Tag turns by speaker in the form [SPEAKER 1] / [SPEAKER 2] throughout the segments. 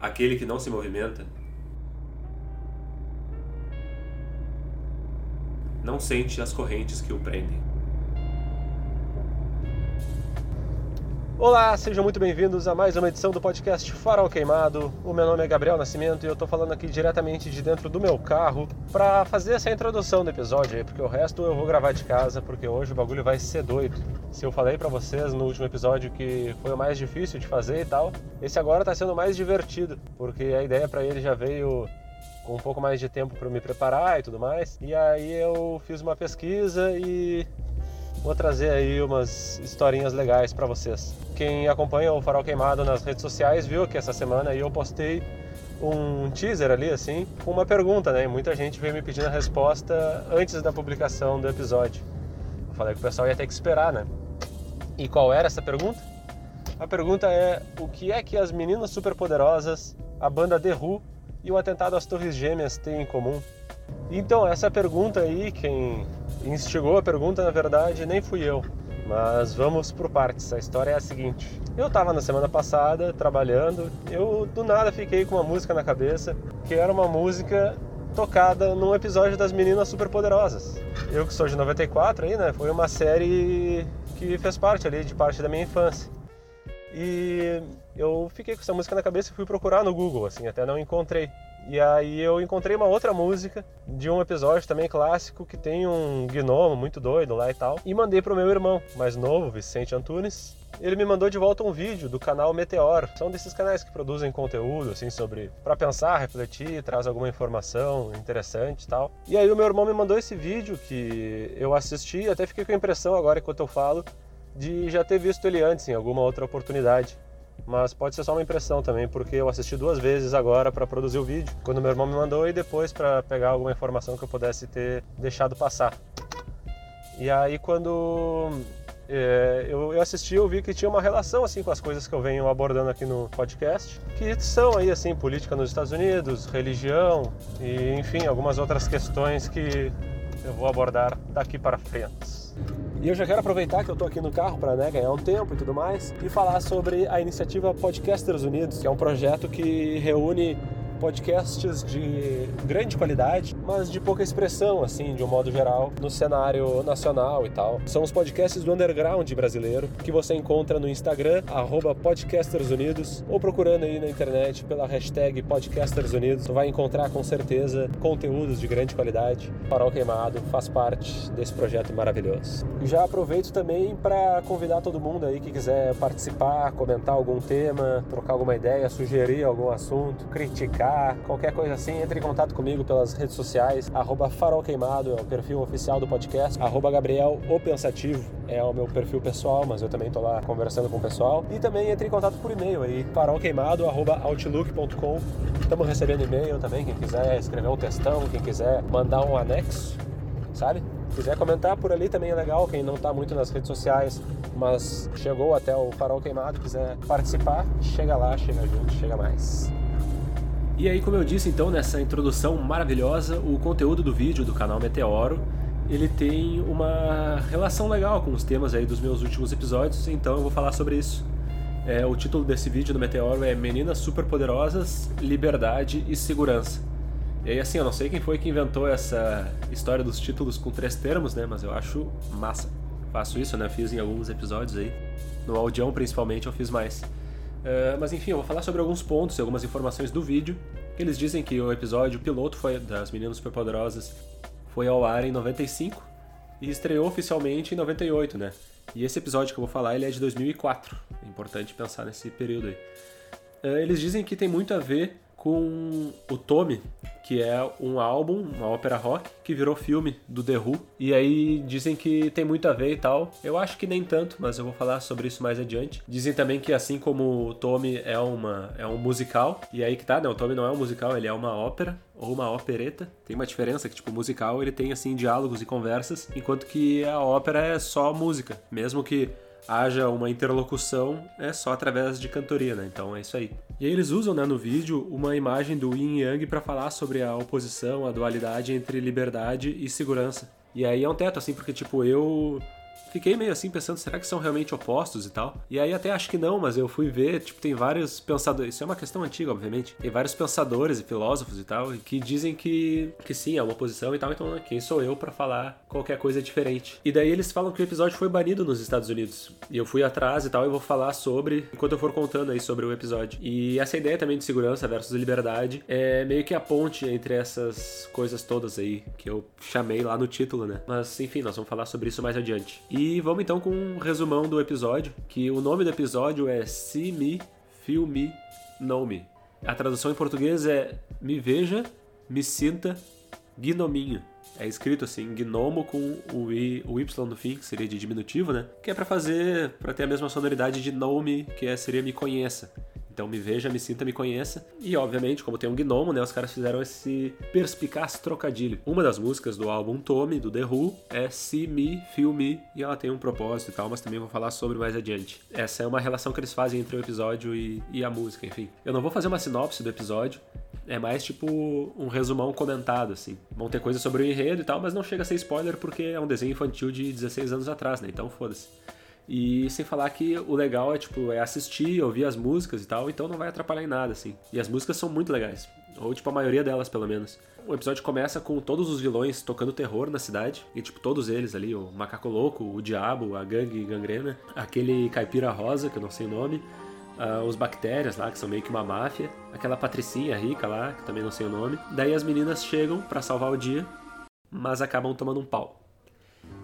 [SPEAKER 1] aquele que não se movimenta, não sente as correntes que o prendem.
[SPEAKER 2] Olá, sejam muito bem-vindos a mais uma edição do podcast Farol Queimado. O meu nome é Gabriel Nascimento e eu tô falando aqui diretamente de dentro do meu carro para fazer essa introdução do episódio aí, porque o resto eu vou gravar de casa, porque hoje o bagulho vai ser doido. Se eu falei para vocês no último episódio que foi o mais difícil de fazer e tal, esse agora tá sendo mais divertido, porque a ideia para ele já veio com um pouco mais de tempo para me preparar e tudo mais. E aí eu fiz uma pesquisa e vou trazer aí umas historinhas legais para vocês. Quem acompanha o Farol Queimado nas redes sociais viu que essa semana eu postei um teaser ali assim, com uma pergunta, né? E muita gente veio me pedindo a resposta antes da publicação do episódio. Eu falei que o pessoal ia ter que esperar, né? E qual era essa pergunta? A pergunta é: o que é que as meninas superpoderosas, a banda The Who e o atentado às Torres Gêmeas têm em comum? Então, essa pergunta aí, quem instigou a pergunta, na verdade, nem fui eu. Mas vamos por partes. A história é a seguinte: eu estava na semana passada trabalhando, eu do nada fiquei com uma música na cabeça, que era uma música tocada num episódio das Meninas Superpoderosas. Eu que sou de 94 aí, né? Foi uma série que fez parte ali de parte da minha infância. E eu fiquei com essa música na cabeça e fui procurar no Google, assim, até não encontrei. E aí eu encontrei uma outra música de um episódio também clássico que tem um gnomo muito doido lá e tal. E mandei pro meu irmão mais novo, Vicente Antunes. Ele me mandou de volta um vídeo do canal Meteor. São desses canais que produzem conteúdo assim sobre para pensar, refletir, traz alguma informação interessante e tal. E aí o meu irmão me mandou esse vídeo que eu assisti, até fiquei com a impressão agora enquanto eu falo de já ter visto ele antes em alguma outra oportunidade. Mas pode ser só uma impressão também, porque eu assisti duas vezes agora para produzir o vídeo, quando meu irmão me mandou e depois para pegar alguma informação que eu pudesse ter deixado passar. E aí quando é, eu, eu assisti, eu vi que tinha uma relação assim com as coisas que eu venho abordando aqui no podcast, que são aí assim política nos Estados Unidos, religião e enfim algumas outras questões que eu vou abordar daqui para frente. E eu já quero aproveitar que eu estou aqui no carro para né, ganhar um tempo e tudo mais e falar sobre a iniciativa Podcasters Unidos, que é um projeto que reúne podcasts de grande qualidade, mas de pouca expressão, assim, de um modo geral, no cenário nacional e tal. São os podcasts do underground brasileiro que você encontra no Instagram, podcastersunidos, ou procurando aí na internet pela hashtag podcastersunidos. vai encontrar com certeza conteúdos de grande qualidade. Farol Queimado faz parte desse projeto maravilhoso. Já aproveito também para convidar todo mundo aí que quiser participar, comentar algum tema, trocar alguma ideia, sugerir algum assunto, criticar qualquer coisa assim, entre em contato comigo pelas redes sociais, arroba Farol Queimado é o perfil oficial do podcast, arroba Gabriel o Pensativo é o meu perfil pessoal, mas eu também tô lá conversando com o pessoal. E também entre em contato por e-mail aí, farolqueimado.outlook.com. Estamos recebendo e-mail também, quem quiser escrever um textão, quem quiser mandar um anexo, sabe? quiser comentar por ali também é legal, quem não está muito nas redes sociais, mas chegou até o Farol Queimado, quiser participar, chega lá, chega junto, chega mais.
[SPEAKER 1] E aí, como eu disse então nessa introdução maravilhosa, o conteúdo do vídeo do canal Meteoro, ele tem uma relação legal com os temas aí dos meus últimos episódios, então eu vou falar sobre isso. É, o título desse vídeo do Meteoro é Meninas Superpoderosas, Liberdade e Segurança. E aí, assim, eu não sei quem foi que inventou essa história dos títulos com três termos, né? Mas eu acho massa. Faço isso, né? Fiz em alguns episódios aí. No Audião, principalmente, eu fiz mais. Uh, mas enfim, eu vou falar sobre alguns pontos e algumas informações do vídeo. Eles dizem que o episódio piloto foi das Meninas Superpoderosas foi ao ar em 95 e estreou oficialmente em 98, né? E esse episódio que eu vou falar ele é de 2004. É importante pensar nesse período aí. Uh, eles dizem que tem muito a ver com o Tommy, que é um álbum, uma ópera rock, que virou filme do The Who. E aí dizem que tem muito a ver e tal. Eu acho que nem tanto, mas eu vou falar sobre isso mais adiante. Dizem também que assim como o Tommy é, uma, é um musical, e aí que tá, né? O Tommy não é um musical, ele é uma ópera ou uma opereta. Tem uma diferença que, tipo, o musical ele tem, assim, diálogos e conversas, enquanto que a ópera é só música. Mesmo que haja uma interlocução, é só através de cantoria, né? Então é isso aí. E aí eles usam né, no vídeo uma imagem do Yin Yang para falar sobre a oposição, a dualidade entre liberdade e segurança. E aí é um teto, assim, porque tipo, eu fiquei meio assim pensando, será que são realmente opostos e tal? E aí até acho que não, mas eu fui ver, tipo, tem vários pensadores, isso é uma questão antiga, obviamente. Tem vários pensadores e filósofos e tal que dizem que que sim, é uma oposição e tal, então né, quem sou eu para falar qualquer coisa diferente? E daí eles falam que o episódio foi banido nos Estados Unidos. E eu fui atrás e tal, e vou falar sobre enquanto eu for contando aí sobre o episódio. E essa ideia também de segurança versus liberdade é meio que a ponte entre essas coisas todas aí que eu chamei lá no título, né? Mas enfim, nós vamos falar sobre isso mais adiante. E vamos então com um resumão do episódio, que o nome do episódio é Se Me, Feel Me, Know Me. A tradução em português é Me Veja, Me Sinta, Gnominho. É escrito assim, gnomo com o, I, o Y no fim, que seria de diminutivo, né? Que é para fazer, para ter a mesma sonoridade de know me, que é, seria me conheça. Então me veja, me sinta, me conheça. E obviamente, como tem um gnomo, né, os caras fizeram esse perspicaz trocadilho. Uma das músicas do álbum Tome, do The Who, é See Me, Feel Me, e ela tem um propósito e tal, mas também vou falar sobre mais adiante. Essa é uma relação que eles fazem entre o episódio e, e a música, enfim. Eu não vou fazer uma sinopse do episódio, é mais tipo um resumão comentado, assim. Vão ter coisas sobre o enredo e tal, mas não chega a ser spoiler porque é um desenho infantil de 16 anos atrás, né? Então foda-se. E sem falar que o legal é, tipo, é assistir, ouvir as músicas e tal, então não vai atrapalhar em nada, assim. E as músicas são muito legais. Ou, tipo, a maioria delas, pelo menos. O episódio começa com todos os vilões tocando terror na cidade. E, tipo, todos eles ali: o Macaco Louco, o Diabo, a Gangue Gangrena, aquele Caipira Rosa, que eu não sei o nome, uh, os Bactérias lá, que são meio que uma máfia, aquela Patricinha rica lá, que também não sei o nome. Daí as meninas chegam para salvar o dia, mas acabam tomando um pau.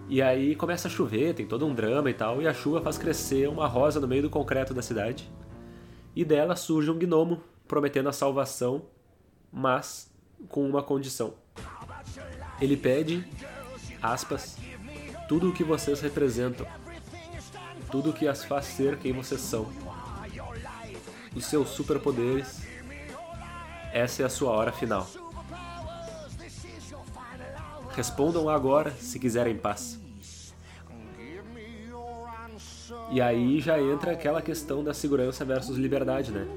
[SPEAKER 1] E aí começa a chover, tem todo um drama e tal, e a chuva faz crescer uma rosa no meio do concreto da cidade. E dela surge um gnomo prometendo a salvação, mas com uma condição. Ele pede, aspas, tudo o que vocês representam, tudo o que as faz ser quem vocês são, os seus superpoderes, essa é a sua hora final. Respondam agora se quiserem paz. E aí já entra aquela questão da segurança versus liberdade, né?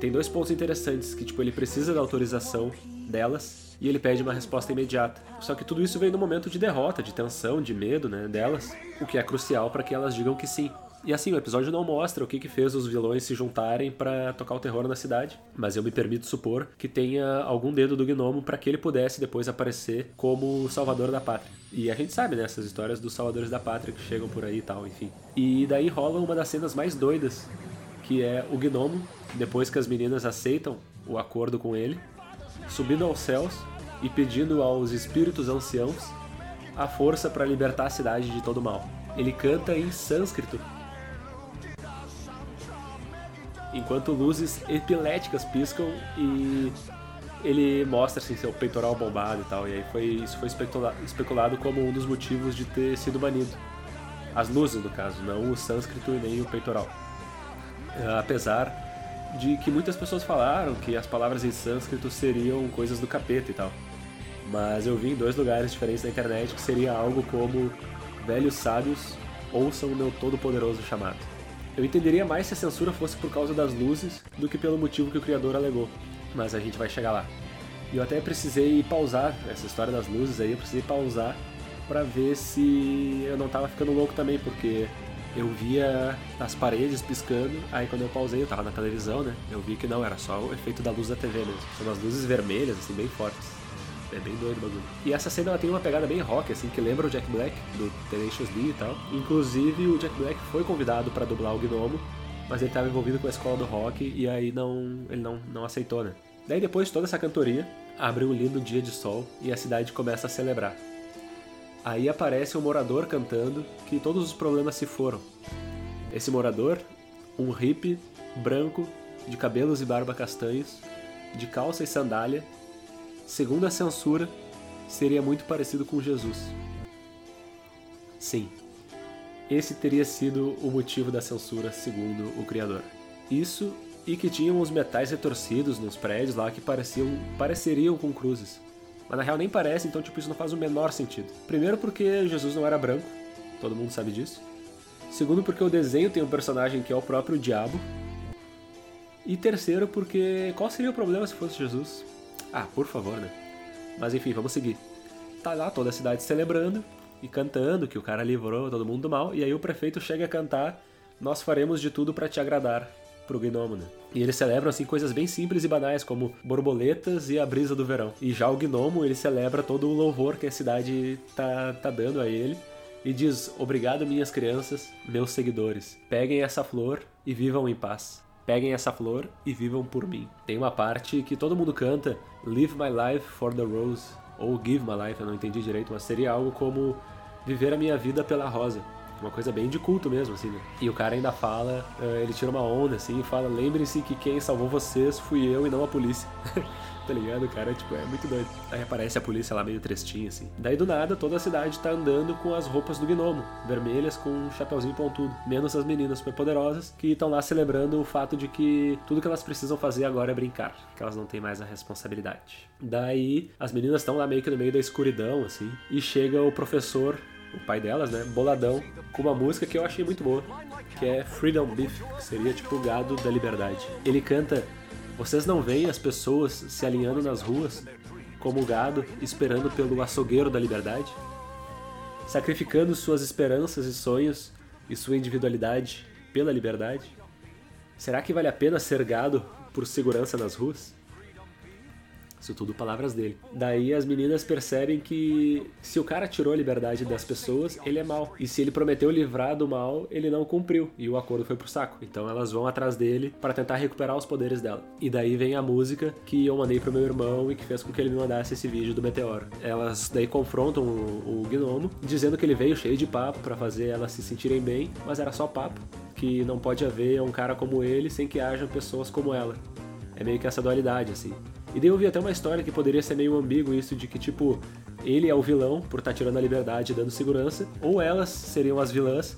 [SPEAKER 1] Tem dois pontos interessantes, que tipo, ele precisa da autorização delas e ele pede uma resposta imediata. Só que tudo isso vem no momento de derrota, de tensão, de medo, né, delas, o que é crucial para que elas digam que sim. E assim, o episódio não mostra o que, que fez os vilões se juntarem para tocar o terror na cidade, mas eu me permito supor que tenha algum dedo do gnomo para que ele pudesse depois aparecer como o salvador da pátria. E a gente sabe, né, essas histórias dos salvadores da pátria que chegam por aí e tal, enfim. E daí rola uma das cenas mais doidas, que é o gnomo, depois que as meninas aceitam o acordo com ele, subindo aos céus e pedindo aos espíritos anciãos a força para libertar a cidade de todo mal. Ele canta em sânscrito enquanto luzes epiléticas piscam e ele mostra assim, seu peitoral bombado e tal. E aí foi, isso foi especulado como um dos motivos de ter sido banido. As luzes, no caso, não o sânscrito e nem o peitoral. Uh, apesar de que muitas pessoas falaram que as palavras em sânscrito seriam coisas do capeta e tal. Mas eu vi em dois lugares diferentes na internet que seria algo como velhos sábios ouçam o meu todo-poderoso chamado. Eu entenderia mais se a censura fosse por causa das luzes do que pelo motivo que o criador alegou, mas a gente vai chegar lá. E eu até precisei pausar essa história das luzes aí, eu precisei pausar para ver se eu não tava ficando louco também, porque eu via as paredes piscando, aí quando eu pausei, eu tava na televisão, né? Eu vi que não, era só o efeito da luz da TV mesmo. São umas luzes vermelhas, assim, bem fortes. É bem doido o bagulho. E essa cena ela tem uma pegada bem rock, assim, que lembra o Jack Black, do Tenacious D e tal. Inclusive, o Jack Black foi convidado para dublar o Gnomo, mas ele estava envolvido com a escola do rock e aí não, ele não, não aceitou, né? Daí depois de toda essa cantoria, abre um lindo dia de sol e a cidade começa a celebrar. Aí aparece um morador cantando que todos os problemas se foram. Esse morador, um hippie branco, de cabelos e barba castanhos, de calça e sandália, segundo a censura, seria muito parecido com Jesus. Sim, esse teria sido o motivo da censura, segundo o criador. Isso e que tinham os metais retorcidos nos prédios lá que pareciam, pareceriam com cruzes. Mas na real nem parece, então tipo, isso não faz o menor sentido. Primeiro porque Jesus não era branco, todo mundo sabe disso. Segundo porque o desenho tem um personagem que é o próprio diabo. E terceiro porque qual seria o problema se fosse Jesus? Ah, por favor, né? Mas enfim, vamos seguir. Tá lá toda a cidade celebrando, e cantando que o cara livrou todo mundo do mal. E aí o prefeito chega a cantar: Nós faremos de tudo para te agradar pro gnomo, né? E eles celebram assim coisas bem simples e banais, como borboletas e a brisa do verão. E já o gnomo, ele celebra todo o louvor que a cidade tá, tá dando a ele. E diz: Obrigado, minhas crianças, meus seguidores. Peguem essa flor e vivam em paz. Peguem essa flor e vivam por mim. Tem uma parte que todo mundo canta: Live my life for the rose. Ou Give my life, eu não entendi direito, mas seria algo como Viver a minha vida pela rosa. Uma coisa bem de culto mesmo, assim, né? E o cara ainda fala, eh, ele tira uma onda, assim, e fala: lembre-se que quem salvou vocês fui eu e não a polícia. tá ligado? Cara, tipo, é muito doido. Aí aparece a polícia lá meio trestinha, assim. Daí do nada, toda a cidade tá andando com as roupas do gnomo, vermelhas com um chapeuzinho pontudo. Menos as meninas superpoderosas, que estão lá celebrando o fato de que tudo que elas precisam fazer agora é brincar, que elas não têm mais a responsabilidade. Daí, as meninas estão lá meio que no meio da escuridão, assim, e chega o professor o pai delas, né, boladão, com uma música que eu achei muito boa, que é Freedom Beef, que seria tipo o gado da liberdade. Ele canta: Vocês não veem as pessoas se alinhando nas ruas como gado esperando pelo açougueiro da liberdade? Sacrificando suas esperanças e sonhos e sua individualidade pela liberdade? Será que vale a pena ser gado por segurança nas ruas? Isso tudo palavras dele. Daí as meninas percebem que se o cara tirou a liberdade das pessoas, ele é mal. E se ele prometeu livrar do mal, ele não cumpriu. E o acordo foi pro saco. Então elas vão atrás dele para tentar recuperar os poderes dela. E daí vem a música que eu mandei pro meu irmão e que fez com que ele me mandasse esse vídeo do meteoro. Elas daí confrontam o, o gnomo, dizendo que ele veio cheio de papo para fazer elas se sentirem bem, mas era só papo. Que não pode haver um cara como ele sem que haja pessoas como ela. É meio que essa dualidade, assim. E daí eu vi até uma história que poderia ser meio ambíguo isso de que, tipo, ele é o vilão por estar tá tirando a liberdade e dando segurança, ou elas seriam as vilãs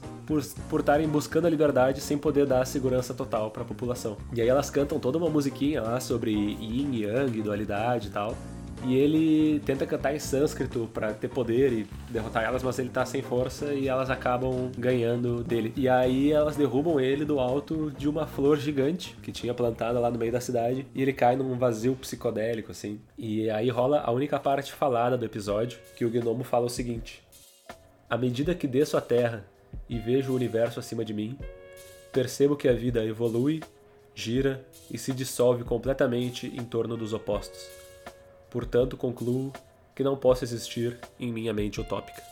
[SPEAKER 1] por estarem buscando a liberdade sem poder dar segurança total para a população. E aí elas cantam toda uma musiquinha lá sobre yin, yang, dualidade e tal. E ele tenta cantar em sânscrito para ter poder e derrotar elas, mas ele tá sem força e elas acabam ganhando dele. E aí elas derrubam ele do alto de uma flor gigante que tinha plantada lá no meio da cidade e ele cai num vazio psicodélico assim. E aí rola a única parte falada do episódio, que o gnomo fala o seguinte: À medida que desço a terra e vejo o universo acima de mim, percebo que a vida evolui, gira e se dissolve completamente em torno dos opostos Portanto, concluo que não possa existir em minha mente utópica.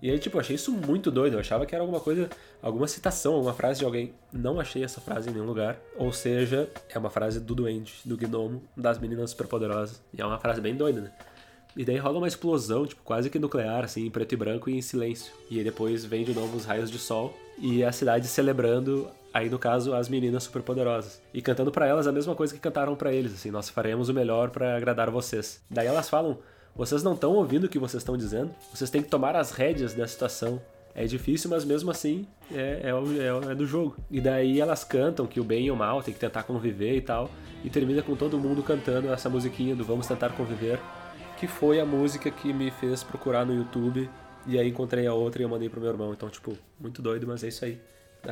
[SPEAKER 1] E aí, tipo, eu achei isso muito doido. Eu achava que era alguma coisa, alguma citação, alguma frase de alguém. Não achei essa frase em nenhum lugar. Ou seja, é uma frase do duende, do gnomo, das meninas superpoderosas. E é uma frase bem doida, né? E daí rola uma explosão, tipo, quase que nuclear, assim, em preto e branco e em silêncio. E aí depois vem de novo os raios de sol e a cidade celebrando aí no caso as meninas superpoderosas e cantando para elas a mesma coisa que cantaram para eles, assim, nós faremos o melhor para agradar vocês. Daí elas falam: "Vocês não estão ouvindo o que vocês estão dizendo? Vocês têm que tomar as rédeas da situação. É difícil, mas mesmo assim é, é, é, é, do jogo. E daí elas cantam que o bem e o mal tem que tentar conviver e tal. E termina com todo mundo cantando essa musiquinha do Vamos Tentar Conviver, que foi a música que me fez procurar no YouTube. E aí encontrei a outra e eu mandei pro meu irmão. Então, tipo, muito doido, mas é isso aí.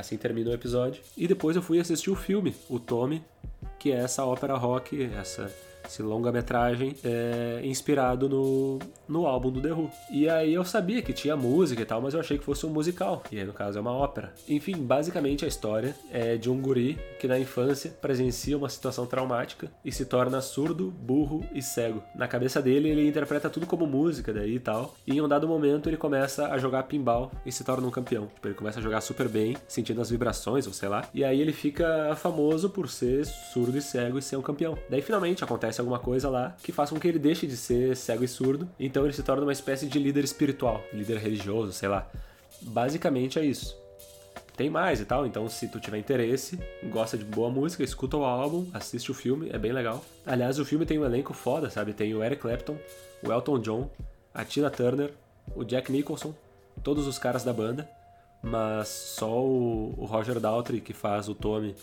[SPEAKER 1] Assim termina o episódio. E depois eu fui assistir o filme, o Tommy, que é essa ópera rock, essa esse longa-metragem é inspirado no, no álbum do The Who. E aí eu sabia que tinha música e tal, mas eu achei que fosse um musical, e aí no caso é uma ópera. Enfim, basicamente a história é de um guri que na infância presencia uma situação traumática e se torna surdo, burro e cego. Na cabeça dele ele interpreta tudo como música daí e tal, e em um dado momento ele começa a jogar pinball e se torna um campeão. Tipo, ele começa a jogar super bem, sentindo as vibrações, ou sei lá, e aí ele fica famoso por ser surdo e cego e ser um campeão. Daí finalmente acontece acontece alguma coisa lá que faça com que ele deixe de ser cego e surdo, então ele se torna uma espécie de líder espiritual, líder religioso, sei lá. Basicamente é isso. Tem mais e tal, então se tu tiver interesse, gosta de boa música, escuta o álbum, assiste o filme, é bem legal. Aliás, o filme tem um elenco foda, sabe? Tem o Eric Clapton, o Elton John, a Tina Turner, o Jack Nicholson, todos os caras da banda, mas só o, o Roger Daltrey, que faz o Tommy,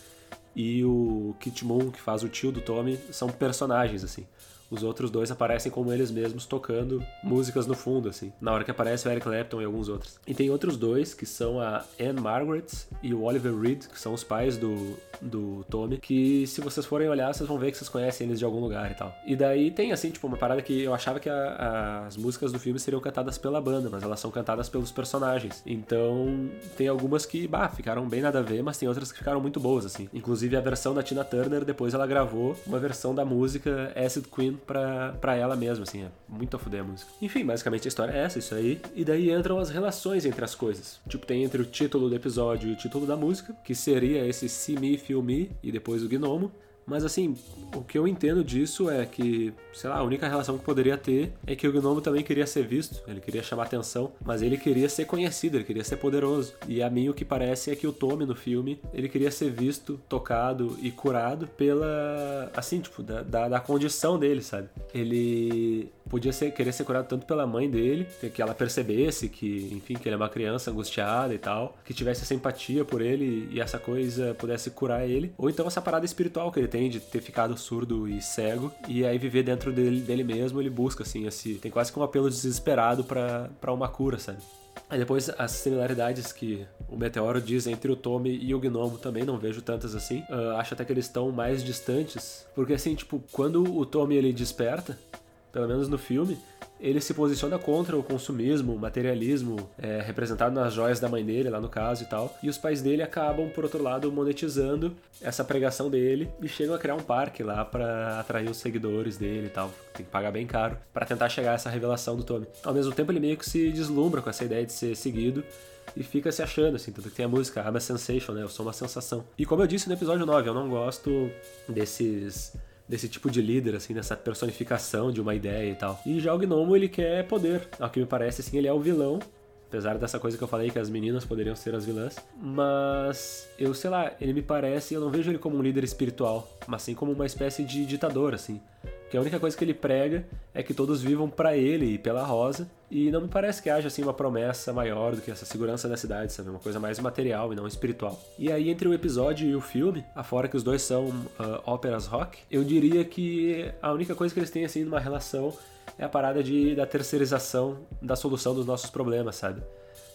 [SPEAKER 1] e o Kit Moon, que faz o tio do Tommy, são personagens, assim. Os outros dois aparecem como eles mesmos tocando músicas no fundo, assim. Na hora que aparece o Eric Clapton e alguns outros. E tem outros dois, que são a Anne Margaret e o Oliver Reed, que são os pais do, do Tommy, que se vocês forem olhar, vocês vão ver que vocês conhecem eles de algum lugar e tal. E daí tem, assim, tipo, uma parada que eu achava que a, as músicas do filme seriam cantadas pela banda, mas elas são cantadas pelos personagens. Então, tem algumas que, bah, ficaram bem nada a ver, mas tem outras que ficaram muito boas, assim. Inclusive a versão da Tina Turner, depois ela gravou uma versão da música Acid Queen pra, ela mesma, assim, é muito a fuder a música. Enfim, basicamente a história é essa, isso aí. E daí entram as relações entre as coisas. Tipo, tem entre o título do episódio e o título da música, que seria esse See Me, Feel Me, e depois o Gnomo. Mas assim, o que eu entendo disso é que, sei lá, a única relação que poderia ter é que o Gnomo também queria ser visto, ele queria chamar atenção, mas ele queria ser conhecido, ele queria ser poderoso. E a mim o que parece é que o Tommy no filme, ele queria ser visto, tocado e curado pela, assim, tipo, da, da, da condição dele, sabe? Ele podia ser, querer ser curado tanto pela mãe dele, que ela percebesse que, enfim, que ele é uma criança angustiada e tal, que tivesse simpatia por ele e essa coisa pudesse curar ele, ou então essa parada espiritual que ele tem de ter ficado surdo e cego e aí viver dentro dele, dele mesmo, ele busca assim, esse tem quase que um apelo desesperado para uma cura, sabe? Aí depois as similaridades que o Meteoro diz entre o Tommy e o Gnomo também não vejo tantas assim. Uh, acho até que eles estão mais distantes, porque assim, tipo, quando o Tommy ele desperta, pelo menos no filme, ele se posiciona contra o consumismo, o materialismo, é, representado nas joias da mãe dele, lá no caso e tal. E os pais dele acabam, por outro lado, monetizando essa pregação dele e chegam a criar um parque lá para atrair os seguidores dele e tal. Tem que pagar bem caro para tentar chegar a essa revelação do Tommy. Ao mesmo tempo, ele meio que se deslumbra com essa ideia de ser seguido e fica se achando, assim, tanto que tem a música I'm a Sensation, né? Eu sou uma sensação. E como eu disse no episódio 9, eu não gosto desses desse tipo de líder, assim, dessa personificação de uma ideia e tal. E já o Gnomo, ele quer poder. Ao que me parece, assim, ele é o vilão. Apesar dessa coisa que eu falei que as meninas poderiam ser as vilãs. Mas eu sei lá, ele me parece, eu não vejo ele como um líder espiritual, mas sim como uma espécie de ditador, assim que a única coisa que ele prega é que todos vivam para ele e pela Rosa, e não me parece que haja assim uma promessa maior do que essa segurança da cidade, sabe? Uma coisa mais material e não espiritual. E aí entre o episódio e o filme, afora que os dois são uh, óperas rock, eu diria que a única coisa que eles têm assim numa relação é a parada de da terceirização da solução dos nossos problemas, sabe?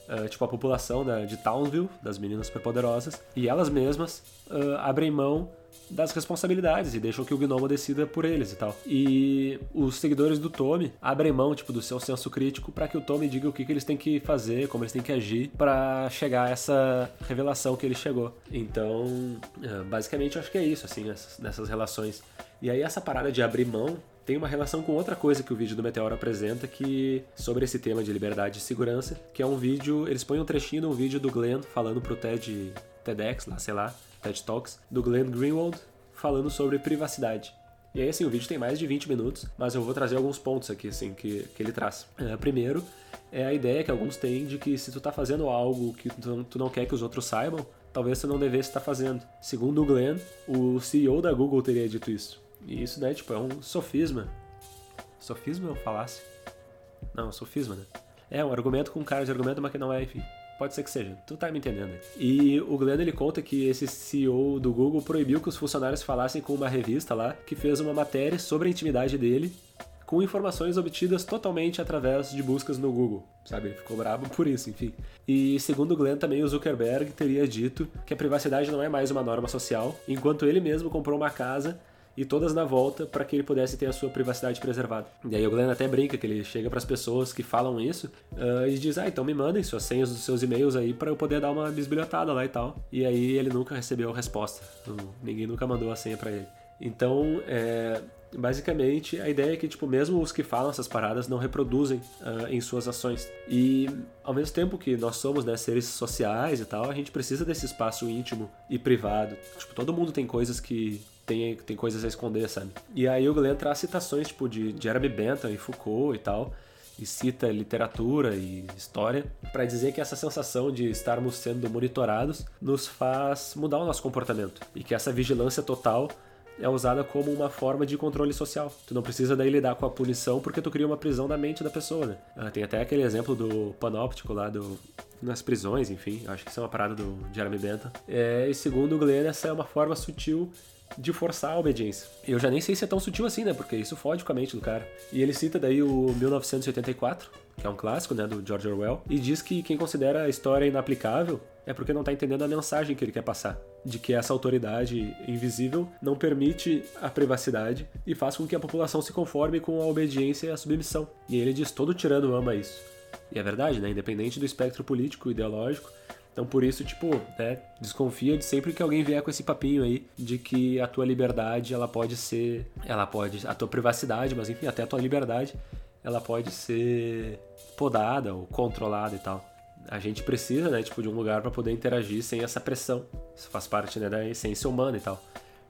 [SPEAKER 1] Uh, tipo a população da, de Townsville, das meninas superpoderosas, e elas mesmas uh, abrem mão das responsabilidades e deixam que o gnomo decida por eles e tal. E os seguidores do Tommy abrem mão, tipo, do seu senso crítico para que o Tommy diga o que, que eles têm que fazer, como eles têm que agir para chegar a essa revelação que ele chegou. Então, é, basicamente, eu acho que é isso, assim, nessas relações. E aí essa parada de abrir mão tem uma relação com outra coisa que o vídeo do Meteoro apresenta que sobre esse tema de liberdade e segurança, que é um vídeo, eles põem um trechinho de um vídeo do Glenn falando pro TED TEDx, lá, sei lá, TED Talks, do Glenn Greenwald, falando sobre privacidade. E aí, assim, o vídeo tem mais de 20 minutos, mas eu vou trazer alguns pontos aqui, assim, que, que ele traz. É, primeiro, é a ideia que alguns têm de que se tu tá fazendo algo que tu, tu não quer que os outros saibam, talvez tu não devesse estar fazendo. Segundo o Glenn, o CEO da Google teria dito isso. E isso, né, tipo, é um sofisma. Sofisma ou falasse? Não, sofisma, né? É um argumento com cara de argumento, mas que não é, enfim. Pode ser que seja, tu tá me entendendo. E o Glenn ele conta que esse CEO do Google proibiu que os funcionários falassem com uma revista lá que fez uma matéria sobre a intimidade dele com informações obtidas totalmente através de buscas no Google, sabe? Ele ficou bravo por isso, enfim. E segundo o Glenn, também o Zuckerberg teria dito que a privacidade não é mais uma norma social, enquanto ele mesmo comprou uma casa e todas na volta para que ele pudesse ter a sua privacidade preservada. E aí o Glenn até brinca que ele chega para as pessoas que falam isso uh, e diz: Ah, então me mandem suas senhas dos seus e-mails aí para eu poder dar uma bisbilhotada lá e tal. E aí ele nunca recebeu a resposta. Ninguém nunca mandou a senha para ele. Então, é, basicamente, a ideia é que, tipo, mesmo os que falam essas paradas não reproduzem uh, em suas ações. E, ao mesmo tempo que nós somos né, seres sociais e tal, a gente precisa desse espaço íntimo e privado. Tipo, todo mundo tem coisas que tem, tem coisas a esconder, sabe? E aí o Glenn traz citações, tipo, de Jeremy Bentham e Foucault e tal, e cita literatura e história para dizer que essa sensação de estarmos sendo monitorados nos faz mudar o nosso comportamento e que essa vigilância total é usada como uma forma de controle social. Tu não precisa daí lidar com a punição porque tu cria uma prisão na mente da pessoa, né? Ah, tem até aquele exemplo do panóptico lá do nas prisões, enfim, acho que isso é uma parada do Jeremy Bentham. É, e segundo o Glenn, essa é uma forma sutil de forçar a obediência. Eu já nem sei se é tão sutil assim, né? Porque isso fode com a mente do cara. E ele cita daí o 1984, que é um clássico, né, do George Orwell, e diz que quem considera a história inaplicável é porque não está entendendo a mensagem que ele quer passar, de que essa autoridade invisível não permite a privacidade e faz com que a população se conforme com a obediência e a submissão. E ele diz: todo tirano ama isso. E é verdade, né? Independente do espectro político, ideológico, então por isso, tipo, né, desconfia de sempre que alguém vier com esse papinho aí de que a tua liberdade, ela pode ser, ela pode, a tua privacidade, mas enfim, até a tua liberdade, ela pode ser podada ou controlada e tal. A gente precisa, né, tipo, de um lugar para poder interagir sem essa pressão. Isso faz parte, né, da essência humana e tal.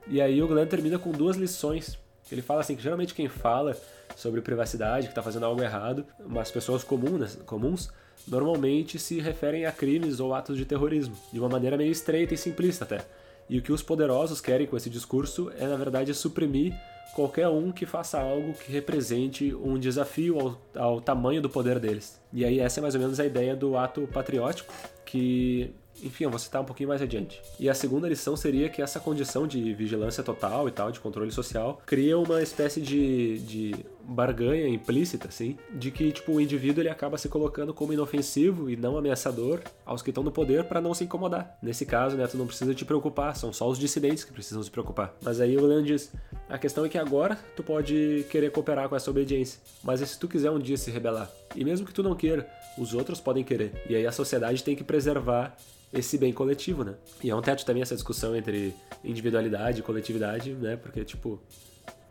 [SPEAKER 1] E aí o Glenn termina com duas lições. Ele fala assim que geralmente quem fala sobre privacidade, que está fazendo algo errado, mas pessoas comuns, comuns normalmente se referem a crimes ou atos de terrorismo, de uma maneira meio estreita e simplista até. E o que os poderosos querem com esse discurso é, na verdade, suprimir qualquer um que faça algo que represente um desafio ao, ao tamanho do poder deles. E aí, essa é mais ou menos a ideia do ato patriótico, que enfim, eu vou citar um pouquinho mais adiante. E a segunda lição seria que essa condição de vigilância total e tal, de controle social, cria uma espécie de, de barganha implícita, assim, de que, tipo, o indivíduo ele acaba se colocando como inofensivo e não ameaçador aos que estão no poder para não se incomodar. Nesse caso, né, tu não precisa te preocupar, são só os dissidentes que precisam se preocupar. Mas aí o Leandro diz, a questão é que agora tu pode querer cooperar com essa obediência, mas e se tu quiser um dia se rebelar? E mesmo que tu não queira, os outros podem querer. E aí a sociedade tem que preservar esse bem coletivo, né? E é um teto também essa discussão entre individualidade e coletividade, né? Porque, tipo.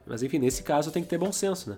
[SPEAKER 1] Mas enfim, nesse caso tem que ter bom senso, né?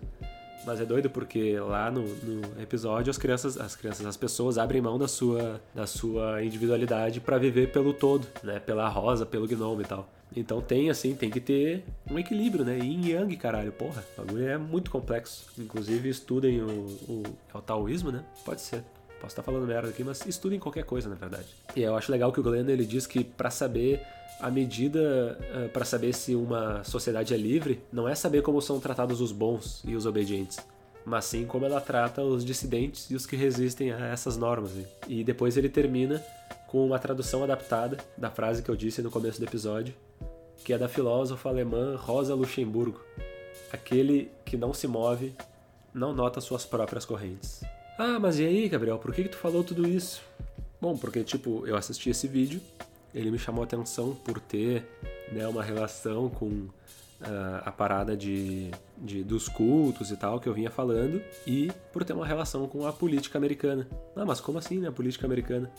[SPEAKER 1] Mas é doido porque lá no, no episódio as crianças, as crianças, as pessoas abrem mão da sua, da sua individualidade para viver pelo todo, né? Pela rosa, pelo gnome e tal. Então tem assim, tem que ter um equilíbrio, né? Yin yang, caralho, porra. O bagulho é muito complexo. Inclusive estudem o, o, é o taoísmo, né? Pode ser. Posso estar falando merda aqui, mas estudem qualquer coisa, na verdade. E eu acho legal que o Glenn ele diz que para saber a medida uh, para saber se uma sociedade é livre não é saber como são tratados os bons e os obedientes, mas sim como ela trata os dissidentes e os que resistem a essas normas. E depois ele termina com uma tradução adaptada da frase que eu disse no começo do episódio, que é da filósofa alemã Rosa Luxemburgo: aquele que não se move não nota suas próprias correntes. Ah, mas e aí, Gabriel, por que, que tu falou tudo isso? Bom, porque, tipo, eu assisti esse vídeo, ele me chamou a atenção por ter né, uma relação com uh, a parada de, de, dos cultos e tal que eu vinha falando e por ter uma relação com a política americana. Ah, mas como assim, né, política americana?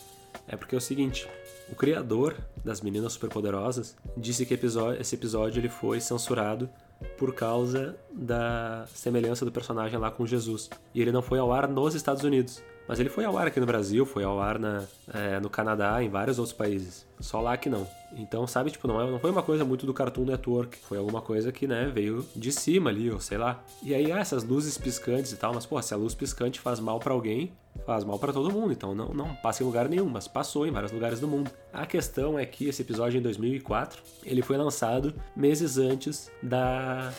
[SPEAKER 1] É porque é o seguinte, o criador das Meninas Superpoderosas disse que episódio, esse episódio ele foi censurado por causa da semelhança do personagem lá com Jesus. E ele não foi ao ar nos Estados Unidos. Mas ele foi ao ar aqui no Brasil, foi ao ar na, é, no Canadá, em vários outros países. Só lá que não. Então, sabe, tipo, não, é, não foi uma coisa muito do Cartoon Network. Foi alguma coisa que, né, veio de cima ali, ou sei lá. E aí, ah, essas luzes piscantes e tal, mas, pô, se a luz piscante faz mal para alguém, faz mal para todo mundo. Então, não, não passa em lugar nenhum, mas passou em vários lugares do mundo. A questão é que esse episódio, em 2004, ele foi lançado meses antes da,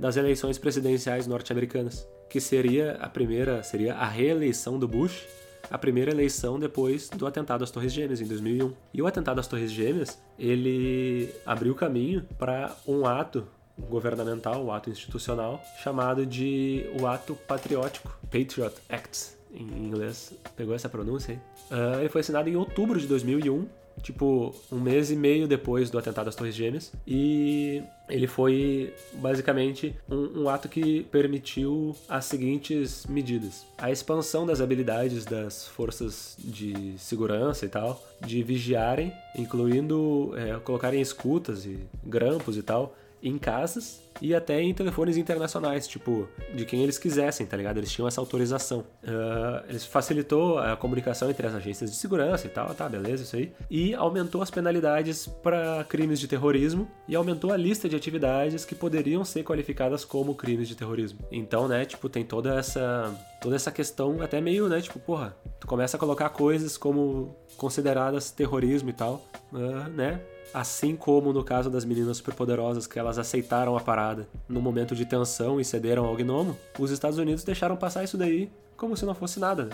[SPEAKER 1] das eleições presidenciais norte-americanas que seria a primeira, seria a reeleição do Bush, a primeira eleição depois do atentado às Torres Gêmeas em 2001. E o atentado às Torres Gêmeas, ele abriu caminho para um ato governamental, um ato institucional, chamado de o ato patriótico, Patriot Act, em inglês. Pegou essa pronúncia aí? Uh, ele foi assinado em outubro de 2001 tipo, um mês e meio depois do atentado às Torres Gêmeas. E ele foi basicamente um, um, ato que permitiu as seguintes medidas: a expansão das habilidades das forças de segurança e tal, de vigiarem, incluindo é, colocarem escutas e grampos e tal em casas e até em telefones internacionais, tipo, de quem eles quisessem, tá ligado? Eles tinham essa autorização. Uh, eles facilitou a comunicação entre as agências de segurança e tal, tá, beleza, isso aí. E aumentou as penalidades para crimes de terrorismo e aumentou a lista de atividades que poderiam ser qualificadas como crimes de terrorismo. Então, né, tipo, tem toda essa toda essa questão até meio, né, tipo, porra, começa a colocar coisas como consideradas terrorismo e tal, uh, né? Assim como no caso das meninas superpoderosas, que elas aceitaram a parada no momento de tensão e cederam ao gnomo, os Estados Unidos deixaram passar isso daí como se não fosse nada. Né?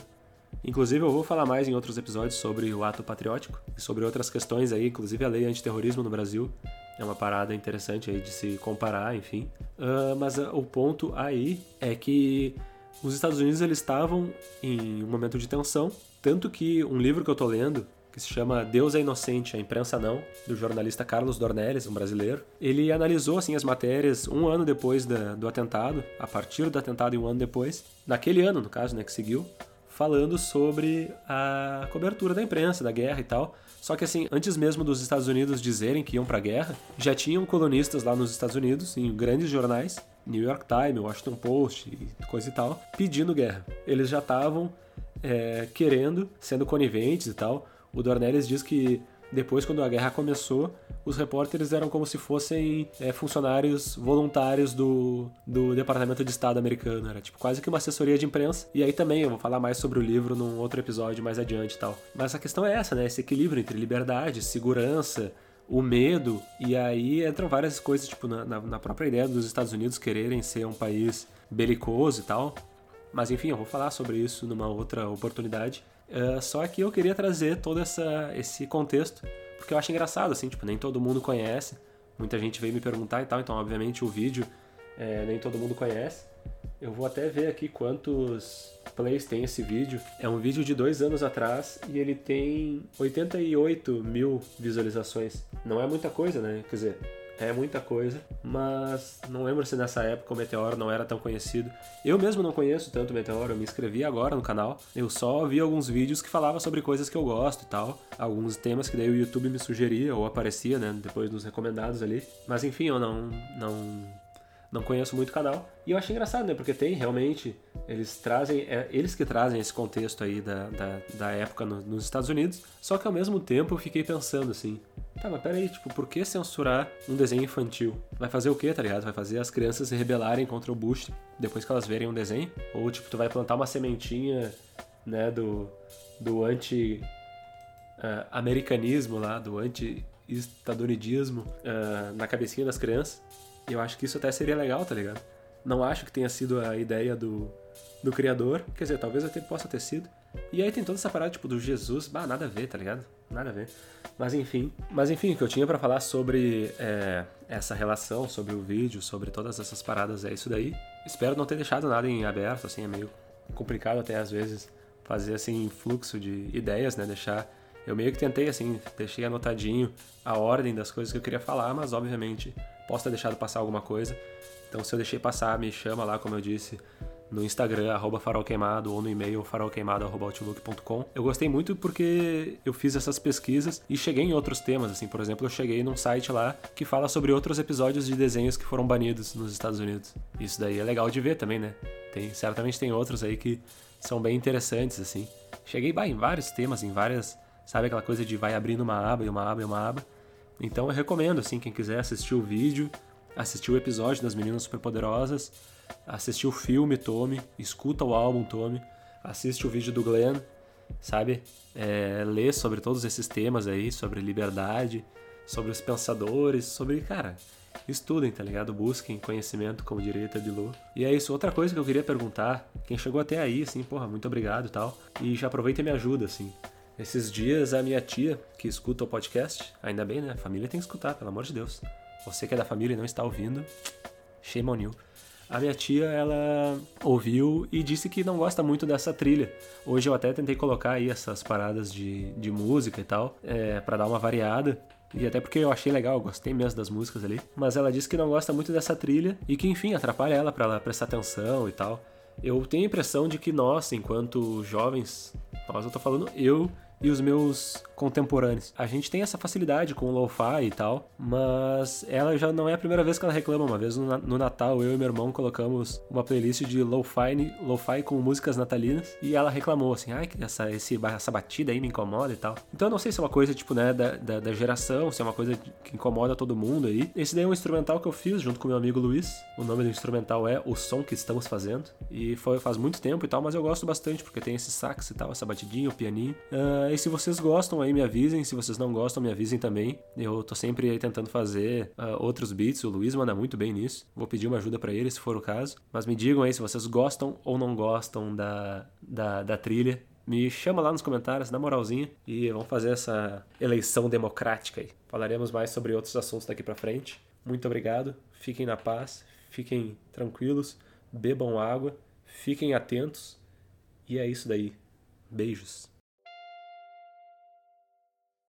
[SPEAKER 1] Inclusive, eu vou falar mais em outros episódios sobre o ato patriótico e sobre outras questões aí, inclusive a lei antiterrorismo no Brasil. É uma parada interessante aí de se comparar, enfim. Uh, mas uh, o ponto aí é que os Estados Unidos eles estavam em um momento de tensão, tanto que um livro que eu tô lendo, que se chama Deus é Inocente, a Imprensa Não, do jornalista Carlos Dornelles, um brasileiro. Ele analisou assim as matérias um ano depois da, do atentado, a partir do atentado e um ano depois, naquele ano, no caso, né, que seguiu, falando sobre a cobertura da imprensa, da guerra e tal. Só que assim, antes mesmo dos Estados Unidos dizerem que iam para a guerra, já tinham colunistas lá nos Estados Unidos, em grandes jornais, New York Times, Washington Post coisa e tal, pedindo guerra. Eles já estavam é, querendo, sendo coniventes e tal, o Dornelles diz que depois, quando a guerra começou, os repórteres eram como se fossem é, funcionários voluntários do, do Departamento de Estado americano. Era tipo quase que uma assessoria de imprensa. E aí também eu vou falar mais sobre o livro num outro episódio mais adiante e tal. Mas a questão é essa, né? Esse equilíbrio entre liberdade, segurança, o medo. E aí entram várias coisas, tipo, na, na própria ideia dos Estados Unidos quererem ser um país belicoso e tal. Mas enfim, eu vou falar sobre isso numa outra oportunidade. Uh, só que eu queria trazer todo essa, esse contexto, porque eu acho engraçado, assim, tipo, nem todo mundo conhece. Muita gente veio me perguntar e tal, então obviamente o vídeo é, nem todo mundo conhece. Eu vou até ver aqui quantos plays tem esse vídeo. É um vídeo de dois anos atrás e ele tem 88 mil visualizações. Não é muita coisa, né? Quer dizer, é muita coisa, mas não lembro se nessa época o Meteoro não era tão conhecido. Eu mesmo não conheço tanto o Meteoro, eu me inscrevi agora no canal. Eu só vi alguns vídeos que falavam sobre coisas que eu gosto e tal, alguns temas que daí o YouTube me sugeria ou aparecia, né, depois dos recomendados ali. Mas enfim, eu não não não conheço muito o canal. E eu achei engraçado, né? Porque tem realmente. Eles trazem. É, eles que trazem esse contexto aí da, da, da época no, nos Estados Unidos. Só que ao mesmo tempo eu fiquei pensando assim. Tá, mas peraí, tipo, por que censurar um desenho infantil? Vai fazer o quê, tá ligado? Vai fazer as crianças se rebelarem contra o Bush depois que elas verem um desenho? Ou, tipo, tu vai plantar uma sementinha, né, do, do anti-americanismo uh, lá, do anti-estadunidismo uh, na cabecinha das crianças? E eu acho que isso até seria legal, tá ligado? Não acho que tenha sido a ideia do, do criador. Quer dizer, talvez até possa ter sido. E aí tem toda essa parada, tipo, do Jesus. Bah, nada a ver, tá ligado? Nada a ver. Mas enfim. Mas enfim, o que eu tinha para falar sobre é, essa relação, sobre o vídeo, sobre todas essas paradas é isso daí. Espero não ter deixado nada em aberto, assim, é meio complicado até às vezes fazer assim fluxo de ideias, né? Deixar. Eu meio que tentei, assim, deixei anotadinho a ordem das coisas que eu queria falar, mas obviamente posso ter deixado passar alguma coisa. Então se eu deixei passar, me chama lá, como eu disse, no Instagram, arroba farolqueimado, ou no e-mail farolqueimado.outlook.com. Eu gostei muito porque eu fiz essas pesquisas e cheguei em outros temas, assim, por exemplo, eu cheguei num site lá que fala sobre outros episódios de desenhos que foram banidos nos Estados Unidos. Isso daí é legal de ver também, né? Tem, certamente tem outros aí que são bem interessantes, assim. Cheguei bah, em vários temas, em várias, sabe aquela coisa de vai abrindo uma aba e uma aba e uma aba. Então eu recomendo, assim, quem quiser assistir o vídeo, assistir o episódio das Meninas Superpoderosas, assistir o filme Tome, escuta o álbum Tome, assiste o vídeo do Glenn, sabe? É, lê sobre todos esses temas aí, sobre liberdade, sobre os pensadores, sobre, cara, estudem, tá ligado? Busquem conhecimento, como diria Ted Lu. E é isso, outra coisa que eu queria perguntar, quem chegou até aí, assim, porra, muito obrigado e tal, e já aproveita e me ajuda, assim. Esses dias a minha tia, que escuta o podcast, ainda bem, né? A família tem que escutar, pelo amor de Deus. Você que é da família e não está ouvindo, shame on you. A minha tia, ela ouviu e disse que não gosta muito dessa trilha. Hoje eu até tentei colocar aí essas paradas de, de música e tal, é, para dar uma variada. E até porque eu achei legal, eu gostei mesmo das músicas ali. Mas ela disse que não gosta muito dessa trilha e que, enfim, atrapalha ela para ela prestar atenção e tal. Eu tenho a impressão de que nós, enquanto jovens, nós eu tô falando eu e os meus contemporâneos. A gente tem essa facilidade com o lo-fi e tal, mas ela já não é a primeira vez que ela reclama. Uma vez no Natal, eu e meu irmão colocamos uma playlist de lo-fi, lo-fi com músicas natalinas e ela reclamou assim, ai, essa, esse, essa batida aí me incomoda e tal. Então eu não sei se é uma coisa, tipo, né, da, da, da geração, se é uma coisa que incomoda todo mundo aí. Esse daí é um instrumental que eu fiz junto com meu amigo Luiz. O nome do instrumental é O Som Que Estamos Fazendo. E foi faz muito tempo e tal, mas eu gosto bastante porque tem esse sax e tal, essa batidinha, o pianinho. Uh, Uh, e se vocês gostam aí, me avisem. Se vocês não gostam, me avisem também. Eu tô sempre aí tentando fazer uh, outros beats. O Luiz manda muito bem nisso. Vou pedir uma ajuda para ele, se for o caso. Mas me digam aí se vocês gostam ou não gostam da, da, da trilha. Me chama lá nos comentários, na moralzinha, e vamos fazer essa eleição democrática aí. Falaremos mais sobre outros assuntos daqui para frente. Muito obrigado, fiquem na paz, fiquem tranquilos, bebam água, fiquem atentos, e é isso daí. Beijos.